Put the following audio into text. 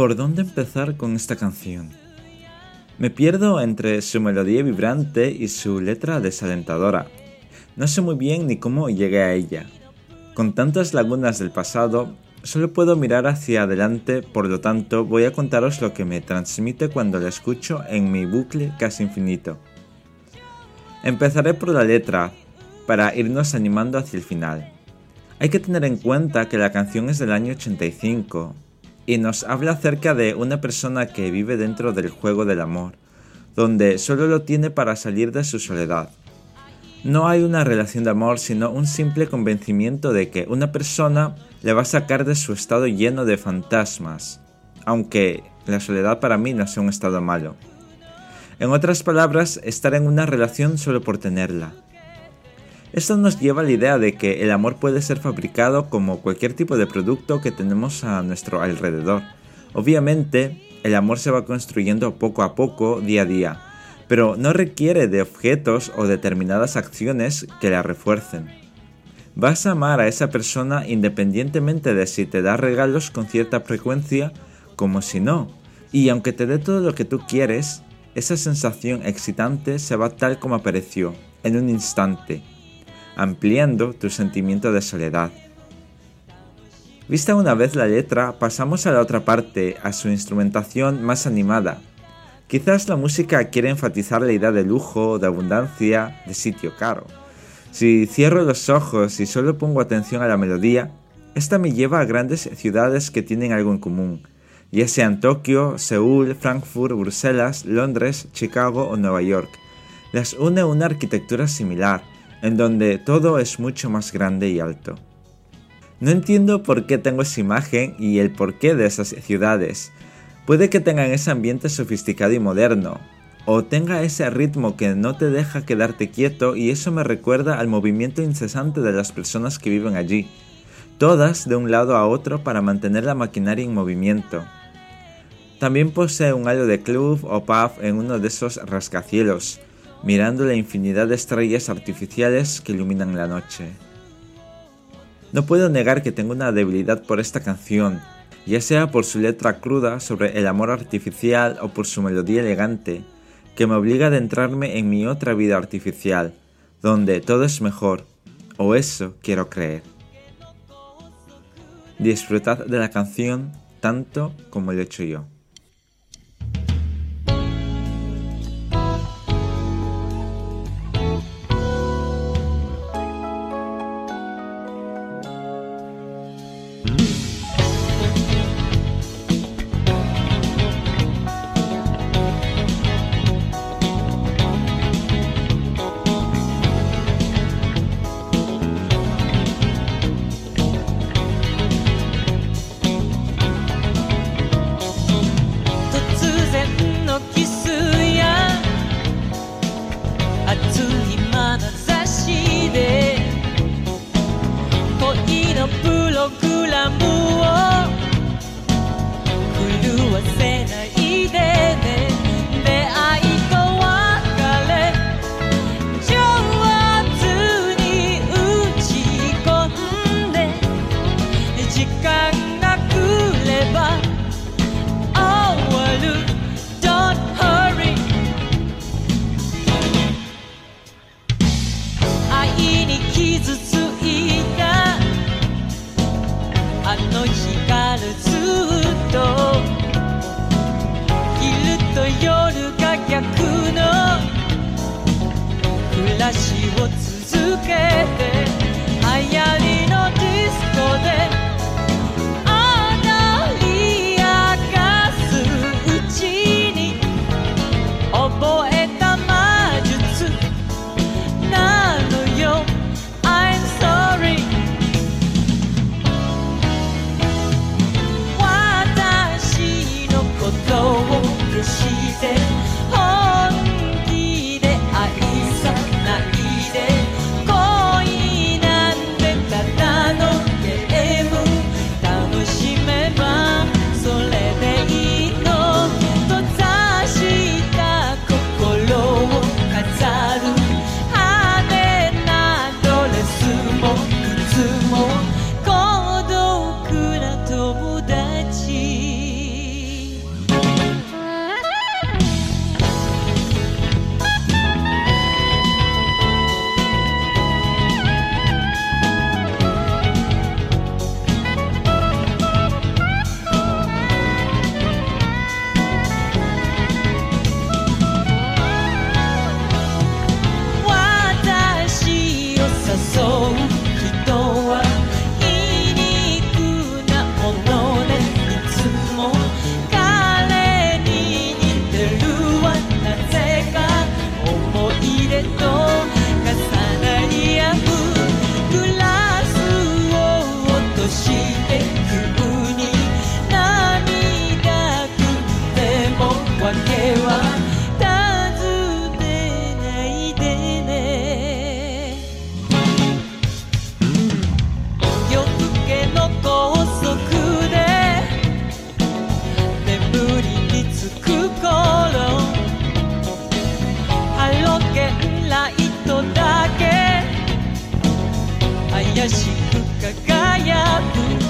¿Por dónde empezar con esta canción? Me pierdo entre su melodía vibrante y su letra desalentadora. No sé muy bien ni cómo llegué a ella. Con tantas lagunas del pasado, solo puedo mirar hacia adelante, por lo tanto voy a contaros lo que me transmite cuando la escucho en mi bucle casi infinito. Empezaré por la letra, para irnos animando hacia el final. Hay que tener en cuenta que la canción es del año 85 y nos habla acerca de una persona que vive dentro del juego del amor, donde solo lo tiene para salir de su soledad. No hay una relación de amor, sino un simple convencimiento de que una persona le va a sacar de su estado lleno de fantasmas, aunque la soledad para mí no sea un estado malo. En otras palabras, estar en una relación solo por tenerla. Esto nos lleva a la idea de que el amor puede ser fabricado como cualquier tipo de producto que tenemos a nuestro alrededor. Obviamente, el amor se va construyendo poco a poco, día a día, pero no requiere de objetos o determinadas acciones que la refuercen. Vas a amar a esa persona independientemente de si te da regalos con cierta frecuencia como si no, y aunque te dé todo lo que tú quieres, esa sensación excitante se va tal como apareció, en un instante, ampliando tu sentimiento de soledad. Vista una vez la letra, pasamos a la otra parte, a su instrumentación más animada. Quizás la música quiere enfatizar la idea de lujo, de abundancia, de sitio caro. Si cierro los ojos y solo pongo atención a la melodía, esta me lleva a grandes ciudades que tienen algo en común, ya sean Tokio, Seúl, Frankfurt, Bruselas, Londres, Chicago o Nueva York. Las une una arquitectura similar, en donde todo es mucho más grande y alto. No entiendo por qué tengo esa imagen y el porqué de esas ciudades. Puede que tengan ese ambiente sofisticado y moderno, o tenga ese ritmo que no te deja quedarte quieto y eso me recuerda al movimiento incesante de las personas que viven allí, todas de un lado a otro para mantener la maquinaria en movimiento. También posee un halo de club o pub en uno de esos rascacielos, mirando la infinidad de estrellas artificiales que iluminan la noche. No puedo negar que tengo una debilidad por esta canción, ya sea por su letra cruda sobre el amor artificial o por su melodía elegante, que me obliga a adentrarme en mi otra vida artificial, donde todo es mejor, o eso quiero creer. Disfrutad de la canción tanto como lo he hecho yo. меня сила, какая ты.